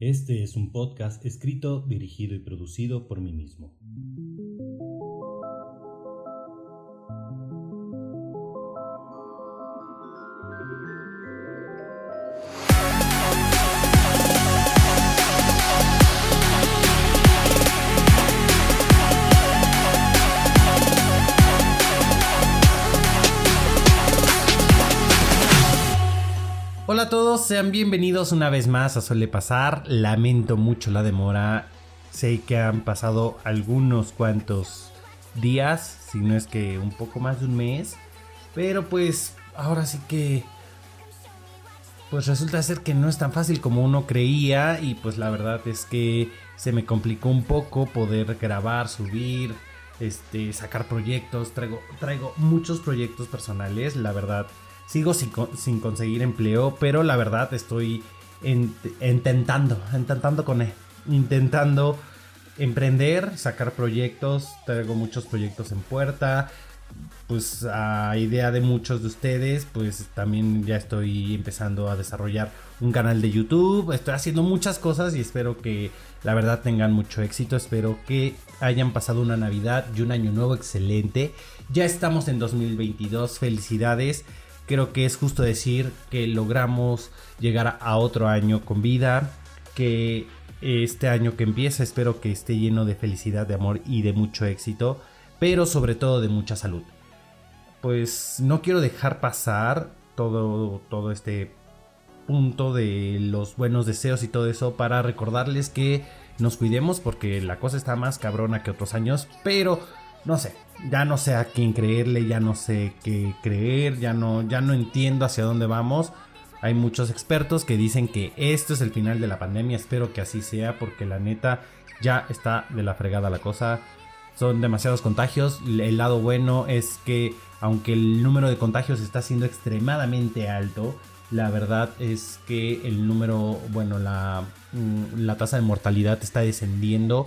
Este es un podcast escrito, dirigido y producido por mí mismo. Hola a todos, sean bienvenidos una vez más a Suele Pasar. Lamento mucho la demora. Sé que han pasado algunos cuantos días, si no es que un poco más de un mes. Pero pues ahora sí que... Pues resulta ser que no es tan fácil como uno creía y pues la verdad es que se me complicó un poco poder grabar, subir, este, sacar proyectos. Traigo, traigo muchos proyectos personales, la verdad Sigo sin, conseguir empleo, pero la verdad estoy intentando, intentando con él, intentando emprender, sacar proyectos, traigo muchos proyectos en puerta, pues a idea de muchos de ustedes, pues también ya estoy empezando a desarrollar un canal de YouTube, estoy haciendo muchas cosas y espero que la verdad tengan mucho éxito, espero que hayan pasado una Navidad y un año nuevo excelente, ya estamos en 2022, felicidades. Creo que es justo decir que logramos llegar a otro año con vida, que este año que empieza espero que esté lleno de felicidad, de amor y de mucho éxito, pero sobre todo de mucha salud. Pues no quiero dejar pasar todo, todo este punto de los buenos deseos y todo eso para recordarles que nos cuidemos porque la cosa está más cabrona que otros años, pero no sé, ya no sé a quién creerle, ya no sé qué creer, ya no, ya no entiendo hacia dónde vamos. Hay muchos expertos que dicen que esto es el final de la pandemia, espero que así sea porque la neta ya está de la fregada la cosa. Son demasiados contagios, el lado bueno es que aunque el número de contagios está siendo extremadamente alto, la verdad es que el número, bueno, la, mm, la tasa de mortalidad está descendiendo.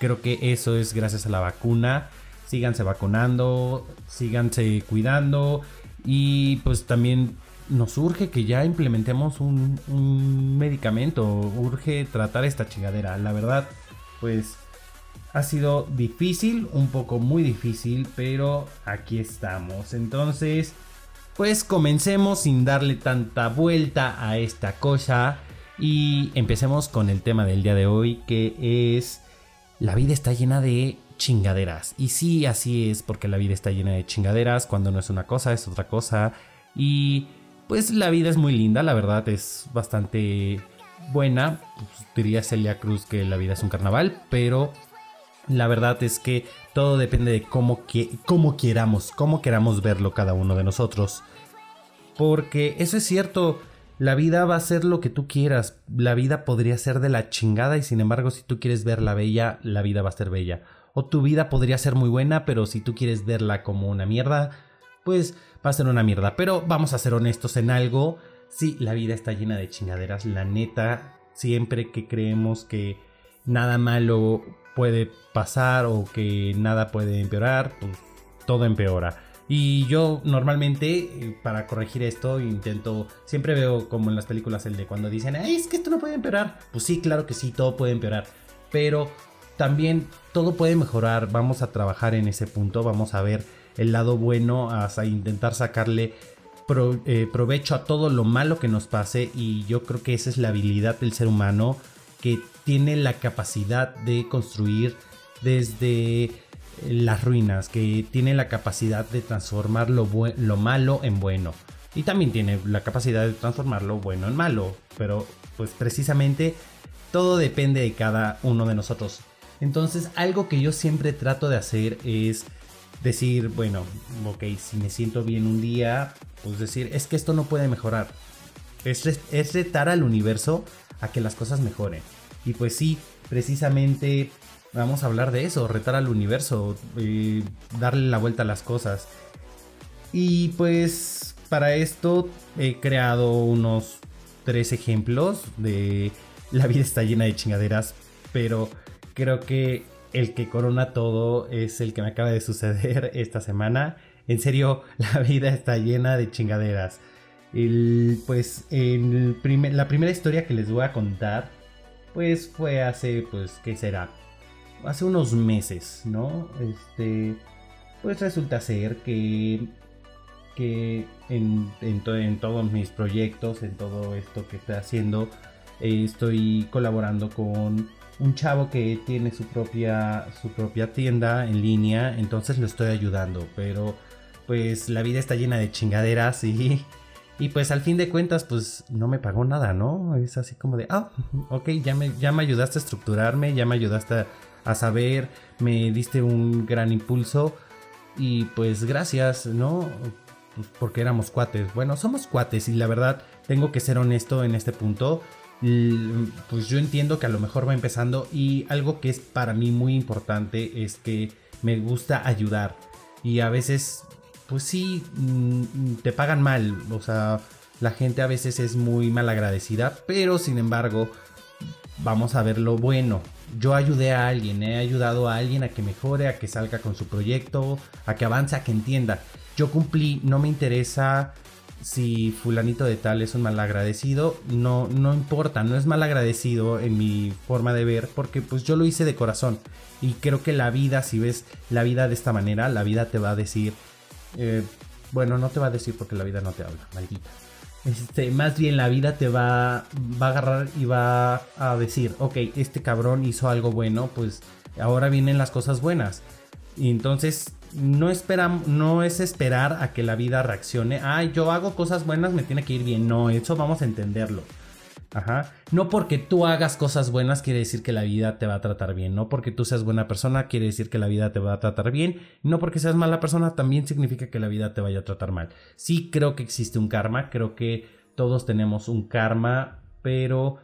Creo que eso es gracias a la vacuna síganse vacunando, síganse cuidando y pues también nos urge que ya implementemos un, medicamento, urge tratar esta chingadera. La verdad, pues ha sido difícil, un poco muy difícil, pero aquí estamos. Entonces, pues comencemos sin darle tanta vuelta a esta cosa y empecemos con el tema del día de hoy que es la vida está llena de chingaderas. Y sí, así es, porque la vida está llena de chingaderas, cuando no es una cosa, es otra cosa. Y pues la vida es muy linda, la verdad es bastante buena. Pues, diría Celia Cruz que la vida es un carnaval, pero la verdad es que todo depende de cómo, que, cómo queramos, cómo queramos verlo cada uno de nosotros. Porque eso es cierto, la vida va a ser lo que tú quieras. La vida podría ser de la chingada y sin embargo si tú quieres verla bella, la vida va a ser bella o tu vida podría ser muy buena, pero si tú quieres verla como una mierda, pues va a ser una mierda. Pero vamos a ser honestos en algo, sí, la vida está llena de chingaderas, la neta, siempre que creemos que nada malo puede pasar o que nada puede empeorar, pues todo empeora. Y yo normalmente, eh, para corregir esto, intento, siempre veo como en las películas el de cuando dicen, Ay, es que esto no puede empeorar. Pues sí, claro que sí, todo puede empeorar. Pero también todo puede mejorar, vamos a trabajar en ese punto, vamos a ver el lado bueno, a intentar sacarle eh, provecho a todo lo malo que nos pase y yo creo que esa es la habilidad del ser humano que tiene la capacidad de construir desde las ruinas, que tiene la capacidad de transformar lo, lo malo en bueno y también tiene la capacidad de transformar lo bueno en malo, pero pues precisamente todo depende de cada uno de nosotros. Entonces, algo que yo siempre trato de hacer es decir, bueno, ok, si me siento bien un día, pues decir, es que esto no puede mejorar. Es, retar al universo a que las cosas mejoren. Y pues sí, precisamente vamos a hablar de eso, retar al universo, eh, darle la vuelta a las cosas. Y pues para esto he creado unos tres ejemplos de la vida está llena de chingaderas, pero creo que el que corona todo es el que me acaba de suceder esta semana. En serio, la vida está llena de chingaderas. El, pues en la primera historia que les voy a contar, pues fue hace, pues, ¿qué será? Hace unos meses, ¿no? Este, pues resulta ser que, que en, en, todos mis proyectos, en todo esto que estoy haciendo, eh, estoy colaborando con un chavo que tiene su propia, su propia tienda en línea, entonces lo estoy ayudando, pero pues la vida está llena de chingaderas y, y pues al fin de cuentas pues no me pagó nada, ¿no? Es así como de, ah, ok, ya me, ya me ayudaste a estructurarme, ya me ayudaste a, saber, me diste un gran impulso y pues gracias, ¿no? Pues, porque éramos cuates. Bueno, somos cuates y la verdad tengo que ser honesto en este punto pues yo entiendo que a lo mejor va empezando y algo que es para mí muy importante es que me gusta ayudar y a veces pues sí mm, te pagan mal, o sea, la gente a veces es muy mal agradecida, pero sin embargo vamos a ver lo bueno. Yo ayudé a alguien, he ayudado a alguien a que mejore, a que salga con su proyecto, a que avance, a que entienda. Yo cumplí, no me interesa si fulanito de tal es un mal agradecido, no, no importa, no es mal agradecido en mi forma de ver, porque pues yo lo hice de corazón. Y creo que la vida, si ves la vida de esta manera, la vida te va a decir, eh, bueno, no te va a decir porque la vida no te habla, maldita. Este, más bien la vida te va, va a agarrar y va a decir, ok, este cabrón hizo algo bueno, pues ahora vienen las cosas buenas. Y entonces no, no es esperar a que la vida reaccione. Ay, yo hago cosas buenas, me tiene que ir bien. No, eso vamos a entenderlo. Ajá. No porque tú hagas cosas buenas quiere decir que la vida te va a tratar bien. No porque tú seas buena persona quiere decir que la vida te va a tratar bien. No porque seas mala persona también significa que la vida te vaya a tratar mal. Sí creo que existe un karma. Creo que todos tenemos un karma. Pero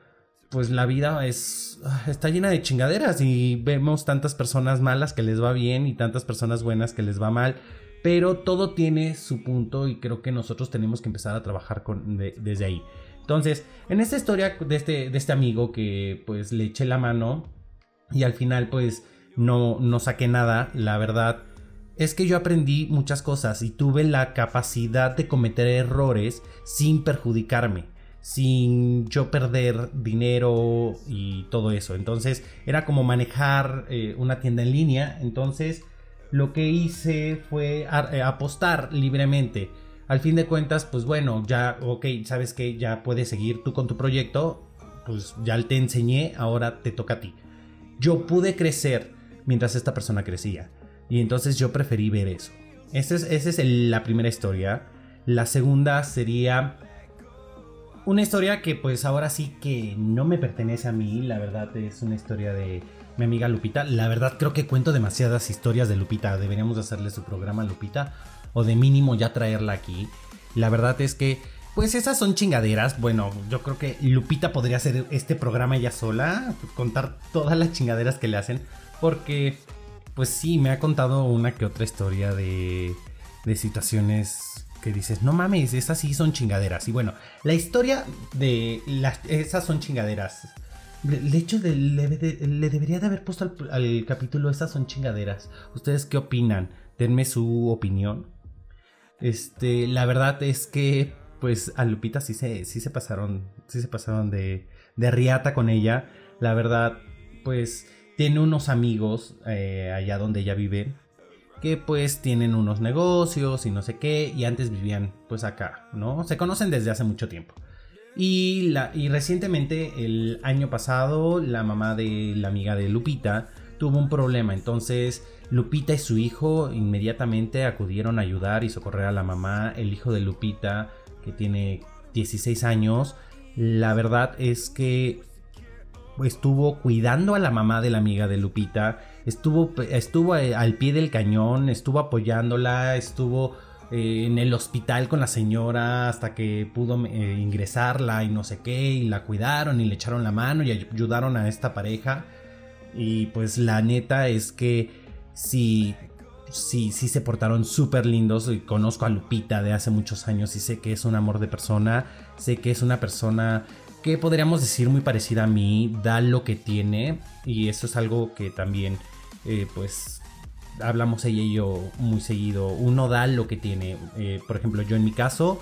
pues la vida es ah, está llena de chingaderas y vemos tantas personas malas que les va bien y tantas personas buenas que les va mal, pero todo tiene su punto y creo que nosotros tenemos que empezar a trabajar con, desde ahí. Entonces, en esta historia de este, de este amigo que pues le eché la mano y al final pues no, no saqué nada, la verdad es que yo aprendí muchas cosas y tuve la capacidad de cometer errores sin perjudicarme sin yo perder dinero y todo eso. Entonces era como manejar eh, una tienda en línea. Entonces lo que hice fue eh, apostar libremente. Al fin de cuentas, pues bueno, ya, ok, sabes que ya puedes seguir tú con tu proyecto. Pues ya te enseñé, ahora te toca a ti. Yo pude crecer mientras esta persona crecía. Y entonces yo preferí ver eso. Esa es, esa es la primera historia. La segunda sería una historia que pues ahora sí que no me pertenece a mí, la verdad es una historia de mi amiga Lupita. La verdad creo que cuento demasiadas historias de Lupita, deberíamos hacerle su programa a Lupita o de mínimo ya traerla aquí. La verdad es que pues esas son chingaderas. Bueno, yo creo que Lupita podría hacer este programa ella sola, contar todas las chingaderas que le hacen, porque pues sí, me ha contado una que otra historia de, de situaciones que dices, no mames, esas sí son chingaderas. Y bueno, la historia de las, esas son chingaderas. De hecho, le, debería de haber puesto al, capítulo esas son chingaderas. ¿Ustedes qué opinan? Denme su opinión. Este, la verdad es que, pues, a Lupita sí se, sí se pasaron, sí se pasaron de, de riata con ella. La verdad, pues, tiene unos amigos eh, allá donde ella vive que pues tienen unos negocios y no sé qué, y antes vivían pues acá, ¿no? Se conocen desde hace mucho tiempo. Y, la, y recientemente, el año pasado, la mamá de la amiga de Lupita tuvo un problema, entonces Lupita y su hijo inmediatamente acudieron a ayudar y socorrer a la mamá, el hijo de Lupita, que tiene 16 años, la verdad es que estuvo cuidando a la mamá de la amiga de Lupita, estuvo, estuvo eh, al pie del cañón, estuvo apoyándola, estuvo eh, en el hospital con la señora hasta que pudo eh, ingresarla y no sé qué, y la cuidaron y le echaron la mano y ayudaron a esta pareja. Y pues la neta es que sí, sí, sí se portaron súper lindos. Conozco a Lupita de hace muchos años y sé que es un amor de persona, sé que es una persona que podríamos decir muy parecida a mí, da lo que tiene y eso es algo que también eh, pues hablamos ella y yo muy seguido, uno da lo que tiene, eh, por ejemplo yo en mi caso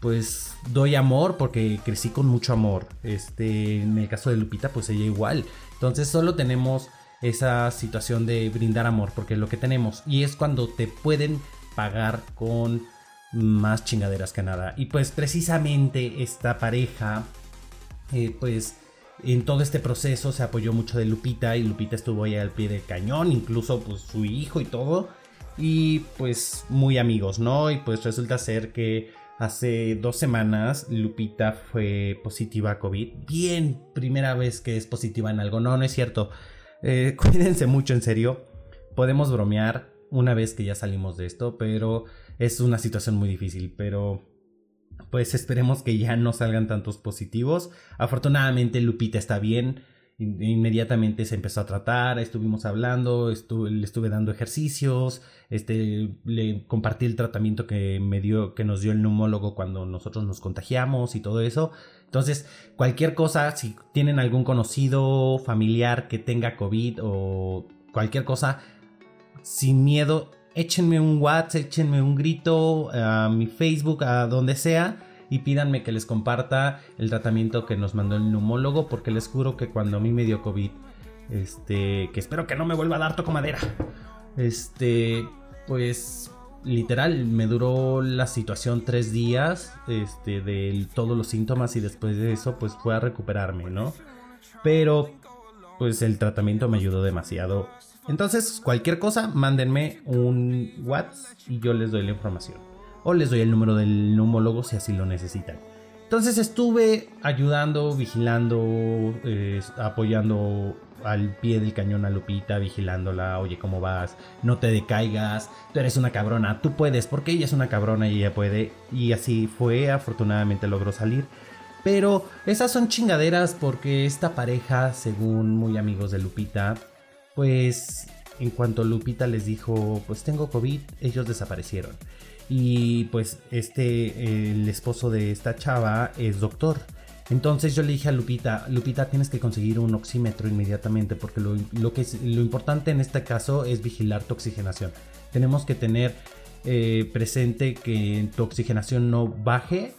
pues doy amor porque crecí con mucho amor. Este, en el caso de Lupita, pues ella igual. Entonces solo tenemos esa situación de brindar amor porque es lo que tenemos. Y es cuando te pueden pagar con más chingaderas que nada. Y pues precisamente esta pareja, eh, pues en todo este proceso se apoyó mucho de Lupita y Lupita estuvo ahí al pie del cañón, incluso pues su hijo y todo. Y pues muy amigos, ¿no? Y pues resulta ser que hace dos semanas Lupita fue positiva a COVID. Bien, primera vez que es positiva en algo. No, no es cierto. Eh, cuídense mucho, en serio. Podemos bromear una vez que ya salimos de esto, pero es una situación muy difícil. Pero pues esperemos que ya no salgan tantos positivos. Afortunadamente Lupita está bien. Inmediatamente se empezó a tratar, estuvimos hablando, le estuve dando ejercicios, este, le compartí el tratamiento que que nos dio el neumólogo cuando nosotros nos contagiamos y todo eso. Entonces, cualquier cosa, si tienen algún conocido, familiar que tenga COVID o cualquier cosa, sin miedo, échenme un WhatsApp, échenme un grito a mi Facebook, a donde sea y pídanme que les comparta el tratamiento que nos mandó el neumólogo porque les juro que cuando a mí me dio COVID, este, que espero que no me vuelva a dar toco madera, este, pues literal me duró la situación tres días, este, de todos los síntomas y después de eso pues fue a recuperarme, ¿no? Pero pues el tratamiento me ayudó demasiado entonces, cualquier cosa, mándenme un WhatsApp y yo les doy la información. O les doy el número del neumólogo si así lo necesitan. Entonces estuve ayudando, vigilando, eh, apoyando al pie del cañón a Lupita, vigilándola, oye, ¿cómo vas? No te decaigas, tú eres una cabrona, tú puedes, porque ella es una cabrona y ella puede. Y así fue, afortunadamente logró salir. Pero esas son chingaderas porque esta pareja, según muy amigos de Lupita, pues en cuanto Lupita les dijo, pues tengo COVID, ellos desaparecieron. Y pues este, el esposo de esta chava es doctor. Entonces yo le dije a Lupita, Lupita tienes que conseguir un oxímetro inmediatamente porque lo, que es, lo importante en este caso es vigilar tu oxigenación. Tenemos que tener eh, presente que tu oxigenación no baje,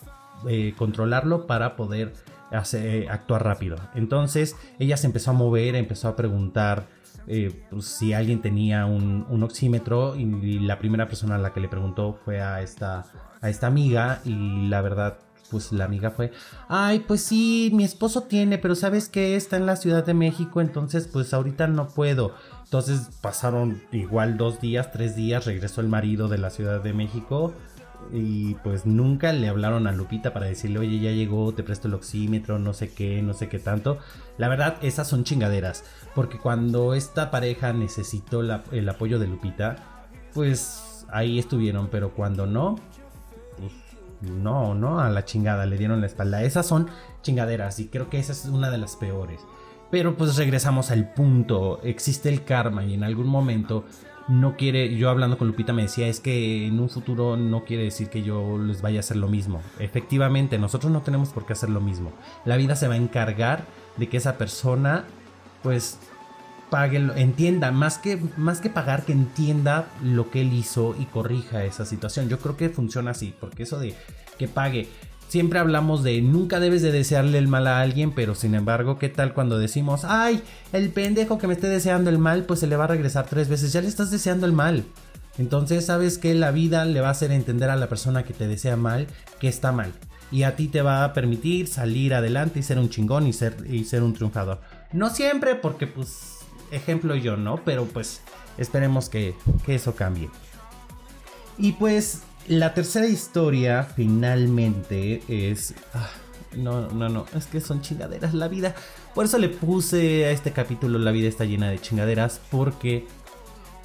eh, controlarlo para poder hacer, actuar rápido. Entonces ella se empezó a mover, empezó a preguntar eh, pues, si alguien tenía un, oxímetro y la primera persona a la que le preguntó fue a esta, a esta amiga y la verdad pues la amiga fue, ay, pues sí, mi esposo tiene, pero sabes que está en la Ciudad de México, entonces pues ahorita no puedo. Entonces pasaron igual dos días, tres días, regresó el marido de la Ciudad de México y pues nunca le hablaron a Lupita para decirle, oye, ya llegó, te presto el oxímetro, no sé qué, no sé qué tanto. La verdad, esas son chingaderas, porque cuando esta pareja necesitó el apoyo de Lupita, pues ahí estuvieron, pero cuando no, pues no, no, a la chingada, le dieron la espalda. Esas son chingaderas y creo que esa es una de las peores. Pero pues regresamos al punto, existe el karma y en algún momento no quiere, yo hablando con Lupita me decía, es que en un futuro no quiere decir que yo les vaya a hacer lo mismo. Efectivamente, nosotros no tenemos por qué hacer lo mismo. La vida se va a encargar de que esa persona, pues, pague, entienda, más que, más que pagar, que entienda lo que él hizo y corrija esa situación. Yo creo que funciona así, porque eso de que pague, Siempre hablamos de nunca debes de desearle el mal a alguien, pero sin embargo, ¿qué tal cuando decimos, ay, el pendejo que me esté deseando el mal, pues se le va a regresar tres veces, ya le estás deseando el mal. Entonces sabes que la vida le va a hacer entender a la persona que te desea mal que está mal. Y a ti te va a permitir salir adelante y ser un chingón y ser, y ser un triunfador. No siempre, porque pues, ejemplo yo, ¿no? Pero pues esperemos que, que eso cambie. Y pues la tercera historia finalmente es... Ah, no, no, no, es que son chingaderas la vida. Por eso le puse a este capítulo La vida está llena de chingaderas porque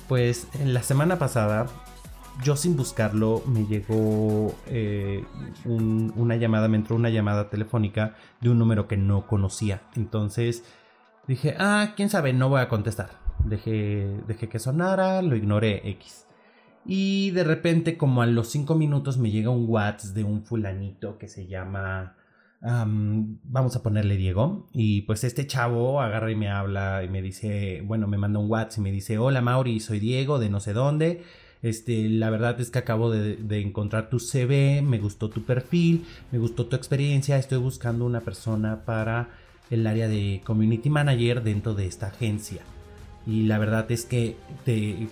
pues en la semana pasada yo sin buscarlo me llegó eh, una llamada, me entró una llamada telefónica de un número que no conocía. Entonces dije, ah, quién sabe, no voy a contestar. Dejé, dejé que sonara, lo ignoré X. Y de repente, como a los 5 minutos, me llega un WhatsApp de un fulanito que se llama. vamos a ponerle Diego. Y pues este chavo agarra y me habla y me dice, bueno, me manda un WhatsApp y me dice, hola Mauri, soy Diego de no sé dónde. Este, la verdad es que acabo de, de, encontrar tu CV, me gustó tu perfil, me gustó tu experiencia, estoy buscando una persona para el área de community manager dentro de esta agencia. Y la verdad es que te,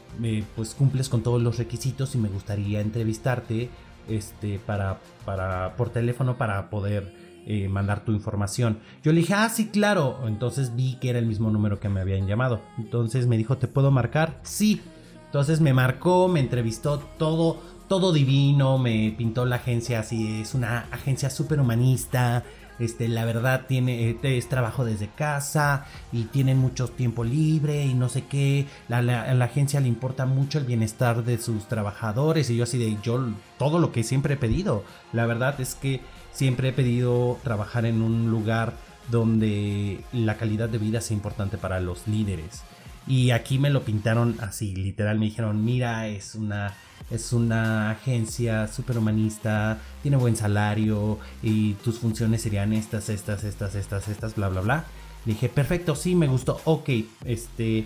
pues cumples con todos los requisitos y me gustaría entrevistarte este, para, para, por teléfono para poder eh, mandar tu información. Yo le dije, ah, sí, claro. Entonces vi que era el mismo número que me habían llamado. Entonces me dijo, ¿te puedo marcar? Sí. Entonces me marcó, me entrevistó todo, todo divino, me pintó la agencia así, es una agencia súper humanista, este, la verdad tiene, este, es trabajo desde casa y tienen mucho tiempo libre y no sé qué. La, la, agencia le importa mucho el bienestar de sus trabajadores y yo así de yo todo lo que siempre he pedido. La verdad es que siempre he pedido trabajar en un lugar donde la calidad de vida sea importante para los líderes. Y aquí me lo pintaron así, literal, me dijeron, mira, es una es una agencia súper humanista, tiene buen salario y tus funciones serían estas, estas, estas, estas, estas, bla, bla, bla. Le dije, perfecto, sí, me gustó, ok, este,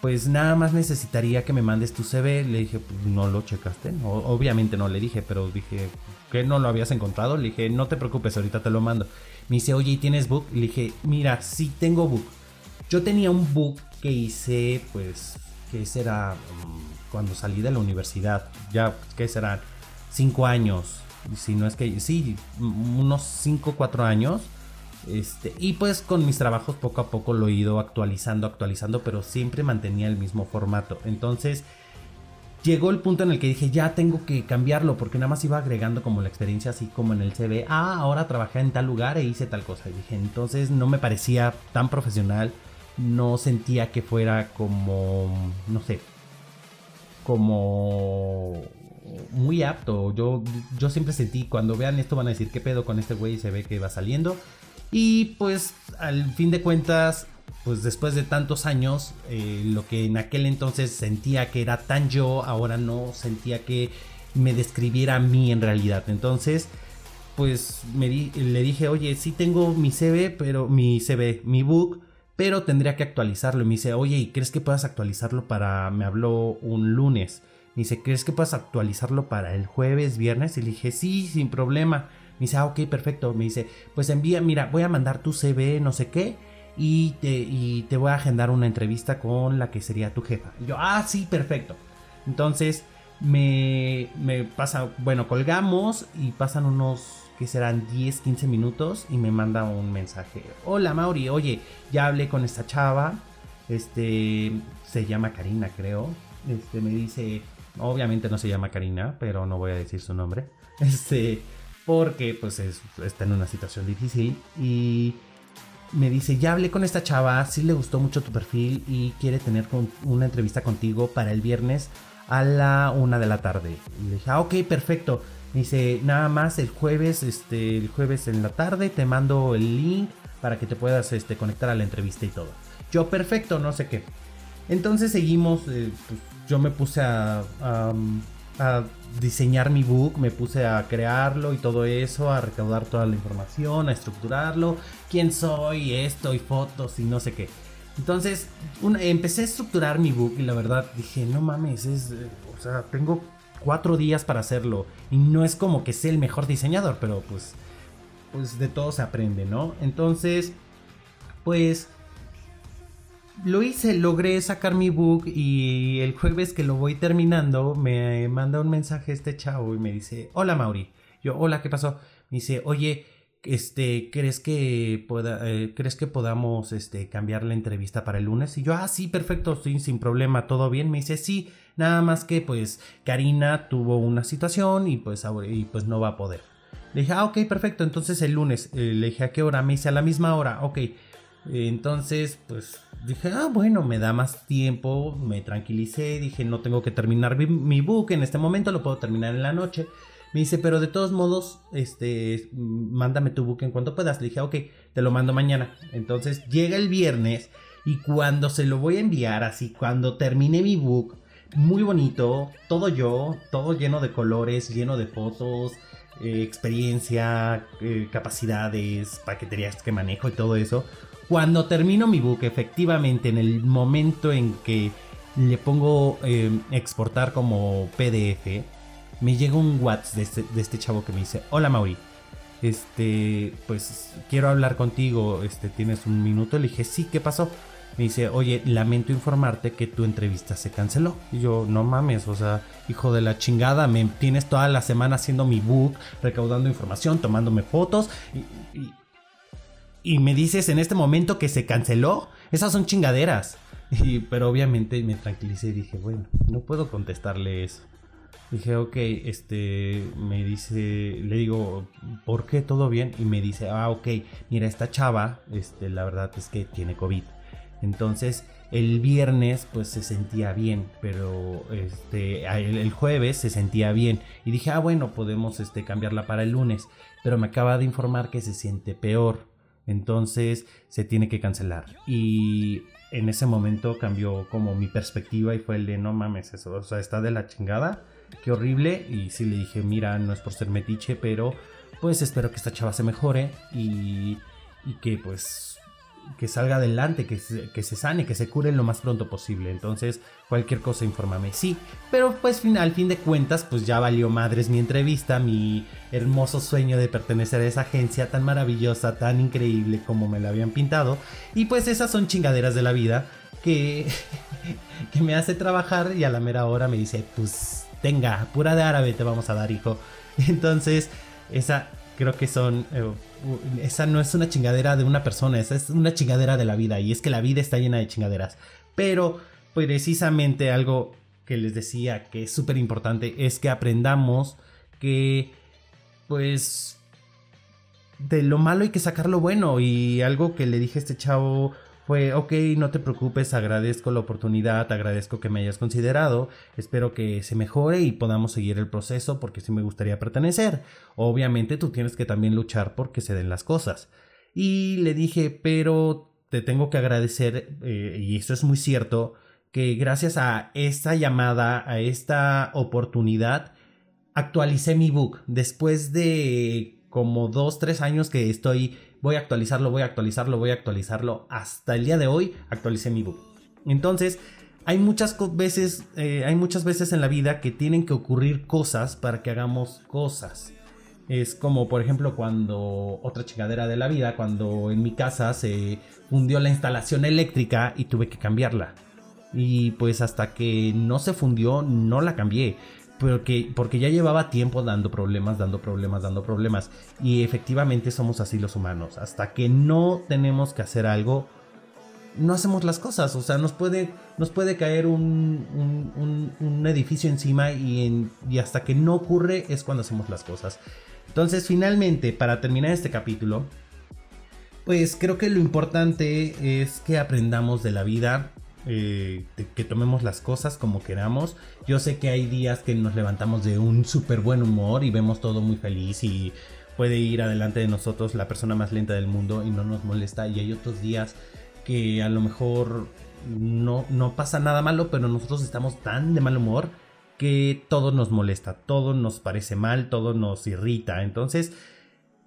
pues nada más necesitaría que me mandes tu CV. Le dije, pues no lo checaste. obviamente no le dije, pero dije, ¿que no lo habías encontrado? Le dije, no te preocupes, ahorita te lo mando. Me dice, oye, ¿y tienes book? Le dije, mira, sí tengo book. Yo tenía un book que hice, pues, que será mm, cuando salí de la universidad, ya, ¿qué serán? Cinco años, si no es que, sí, unos cinco, cuatro años. Este, y pues con mis trabajos poco a poco lo he ido actualizando, actualizando, pero siempre mantenía el mismo formato. Entonces llegó el punto en el que dije, ya tengo que cambiarlo, porque nada más iba agregando como la experiencia, así como en el CV, ah, ahora trabajé en tal lugar e hice tal cosa. Y dije, entonces no me parecía tan profesional no sentía que fuera como, no sé, como muy apto. Yo, yo siempre sentí, cuando vean esto van a decir, ¿qué pedo con este güey? Se ve que va saliendo. Y pues al fin de cuentas, pues después de tantos años, eh, lo que en aquel entonces sentía que era tan yo, ahora no sentía que me describiera a mí en realidad. Entonces, pues me le dije, oye, sí tengo mi CV, pero mi CV, mi book, pero tendría que actualizarlo. Y me dice, oye, ¿y crees que puedas actualizarlo para... Me habló un lunes. Me dice, ¿crees que puedas actualizarlo para el jueves, viernes? Y le dije, sí, sin problema. Me dice, ah, ok, perfecto. Me dice, pues envía, mira, voy a mandar tu CV, no sé qué. Y te, y te voy a agendar una entrevista con la que sería tu jefa. Y yo, ah, sí, perfecto. Entonces, me, me pasa, bueno, colgamos y pasan unos que serán 10, 15 minutos y me manda un mensaje. Hola Mauri, oye, ya hablé con esta chava, este, se llama Karina creo, este, me dice, obviamente no se llama Karina, pero no voy a decir su nombre, este, porque pues está en una situación difícil y me dice, ya hablé con esta chava, sí le gustó mucho tu perfil y quiere tener una entrevista contigo para el viernes a la una de la tarde. Y le dije, ah, ok, perfecto. Dice, nada más el jueves, este, el jueves en la tarde te mando el link para que te puedas este, conectar a la entrevista y todo. Yo, perfecto, no sé qué. Entonces seguimos, eh, pues, yo me puse a, a, diseñar mi book, me puse a crearlo y todo eso, a recaudar toda la información, a estructurarlo, quién soy, esto y fotos y no sé qué. Entonces empecé a estructurar mi book y la verdad dije, no mames, es, eh, o sea, tengo cuatro días para hacerlo. Y no es como que sea el mejor diseñador, pero pues, pues de todo se aprende, ¿no? Entonces, pues lo hice, logré sacar mi book y el jueves que lo voy terminando me manda un mensaje este chavo y me dice, hola Mauri. Yo, hola, ¿qué pasó? Me dice, oye, este, ¿crees que pueda, eh, crees que podamos, este, cambiar la entrevista para el lunes? Y yo, ah, sí, perfecto, sin problema, todo bien. Me dice, sí, nada más que, pues, Karina tuvo una situación y pues, y pues no va a poder. Le dije, ah, ok, perfecto, entonces el lunes. Eh, le dije, ¿a qué hora? Me dice, a la misma hora, ok. Entonces, pues dije, ah, bueno, me da más tiempo, me tranquilicé, dije, no tengo que terminar mi, mi book en este momento, lo puedo terminar en la noche. Me dice, pero de todos modos, este, mándame tu book en cuanto puedas. Le dije, ok, te lo mando mañana. Entonces llega el viernes y cuando se lo voy a enviar, así, cuando termine mi book, muy bonito, todo yo, todo lleno de colores, lleno de fotos, eh, experiencia, eh, capacidades, paqueterías que manejo y todo eso. Cuando termino mi book, efectivamente, en el momento en que le pongo eh, exportar como PDF, me llega un WhatsApp de este, de este chavo que me dice, hola Mauri, este, pues quiero hablar contigo, este, tienes un minuto. Le dije, sí, ¿qué pasó? Me dice, oye, lamento informarte que tu entrevista se canceló. Y yo, no mames, o sea, hijo de la chingada, me tienes toda la semana haciendo mi book, recaudando información, tomándome fotos. Y, y, me dices en este momento que se canceló. Esas son chingaderas. Y, pero obviamente me tranquilicé y dije, bueno, no puedo contestarle eso. Dije, ok, este, me dice, le digo, ¿por qué todo bien? Y me dice, ah, ok, mira, esta chava, este, la verdad es que tiene COVID. Entonces, el viernes, pues se sentía bien, pero este, el, jueves se sentía bien. Y dije, ah, bueno, podemos este, cambiarla para el lunes. Pero me acaba de informar que se siente peor. Entonces, se tiene que cancelar. Y en ese momento cambió como mi perspectiva y fue el de, no mames, eso, o sea, está de la chingada qué horrible. Y sí le dije, mira, no es por ser metiche, pero pues espero que esta chava se mejore y, y que pues que salga adelante, que se, que se sane, que se cure lo más pronto posible. Entonces, cualquier cosa, infórmame. Sí, pero pues al fin de cuentas, pues ya valió madres mi entrevista, mi hermoso sueño de pertenecer a esa agencia tan maravillosa, tan increíble como me la habían pintado. Y pues esas son chingaderas de la vida que, que me hace trabajar y a la mera hora me dice, pues tenga, pura de árabe te vamos a dar, hijo. Entonces, esa creo que son... Eh, esa no es una chingadera de una persona, esa es una chingadera de la vida. Y es que la vida está llena de chingaderas. Pero, precisamente algo que les decía que es súper importante es que aprendamos que, pues, de lo malo hay que sacar lo bueno. Y algo que le dije a este chavo fue, ok, no te preocupes, agradezco la oportunidad, agradezco que me hayas considerado, espero que se mejore y podamos seguir el proceso porque sí me gustaría pertenecer. Obviamente tú tienes que también luchar porque se den las cosas. Y le dije, pero te tengo que agradecer, eh, y eso es muy cierto, que gracias a esta llamada, a esta oportunidad, actualicé mi book. Después de como dos, tres años que estoy voy a actualizarlo, voy a actualizarlo, voy a actualizarlo. Hasta el día de hoy actualicé mi book. Entonces, hay muchas veces, eh, hay muchas veces en la vida que tienen que ocurrir cosas para que hagamos cosas. Es como, por ejemplo, cuando otra chingadera de la vida, cuando en mi casa se fundió la instalación eléctrica y tuve que cambiarla. Y pues hasta que no se fundió, no la cambié porque, porque ya llevaba tiempo dando problemas, dando problemas, dando problemas. Y efectivamente somos así los humanos. Hasta que no tenemos que hacer algo, no hacemos las cosas. O sea, nos puede, nos puede caer un, un, edificio encima y, y hasta que no ocurre es cuando hacemos las cosas. Entonces, finalmente, para terminar este capítulo, pues creo que lo importante es que aprendamos de la vida eh, que tomemos las cosas como queramos. Yo sé que hay días que nos levantamos de un súper buen humor y vemos todo muy feliz y puede ir adelante de nosotros la persona más lenta del mundo y no nos molesta. Y hay otros días que a lo mejor no, no pasa nada malo, pero nosotros estamos tan de mal humor que todo nos molesta, todo nos parece mal, todo nos irrita. Entonces,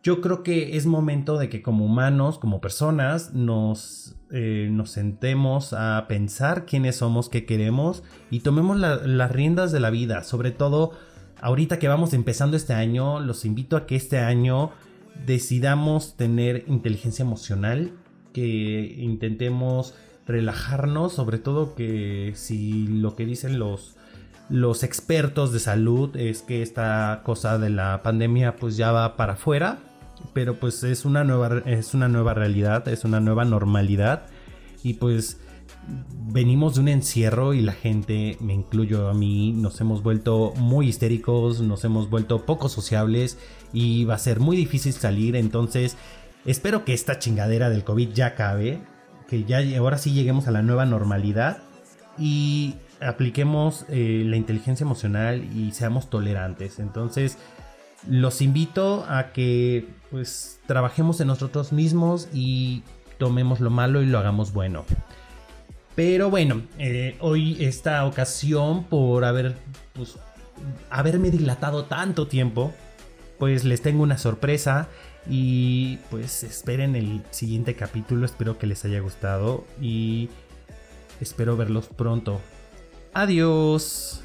yo creo que es momento de que como humanos, como personas, nos, eh, nos sentemos a pensar quiénes somos, qué queremos y tomemos las riendas de la vida. Sobre todo, ahorita que vamos empezando este año, los invito a que este año decidamos tener inteligencia emocional, que intentemos relajarnos, sobre todo que si lo que dicen los los expertos de salud es que esta cosa de la pandemia pues ya va para afuera pero pues es una nueva, es una nueva realidad, es una nueva normalidad. Y pues venimos de un encierro y la gente, me incluyo a mí, nos hemos vuelto muy histéricos, nos hemos vuelto poco sociables y va a ser muy difícil salir, entonces espero que esta chingadera del COVID ya acabe, que ya ahora sí lleguemos a la nueva normalidad y apliquemos eh, la inteligencia emocional y seamos tolerantes, entonces los invito a que pues trabajemos en nosotros mismos y tomemos lo malo y lo hagamos bueno. Pero bueno, eh, hoy esta ocasión por haber pues, haberme dilatado tanto tiempo, pues les tengo una sorpresa y pues esperen el siguiente capítulo, espero que les haya gustado y espero verlos pronto. Adiós.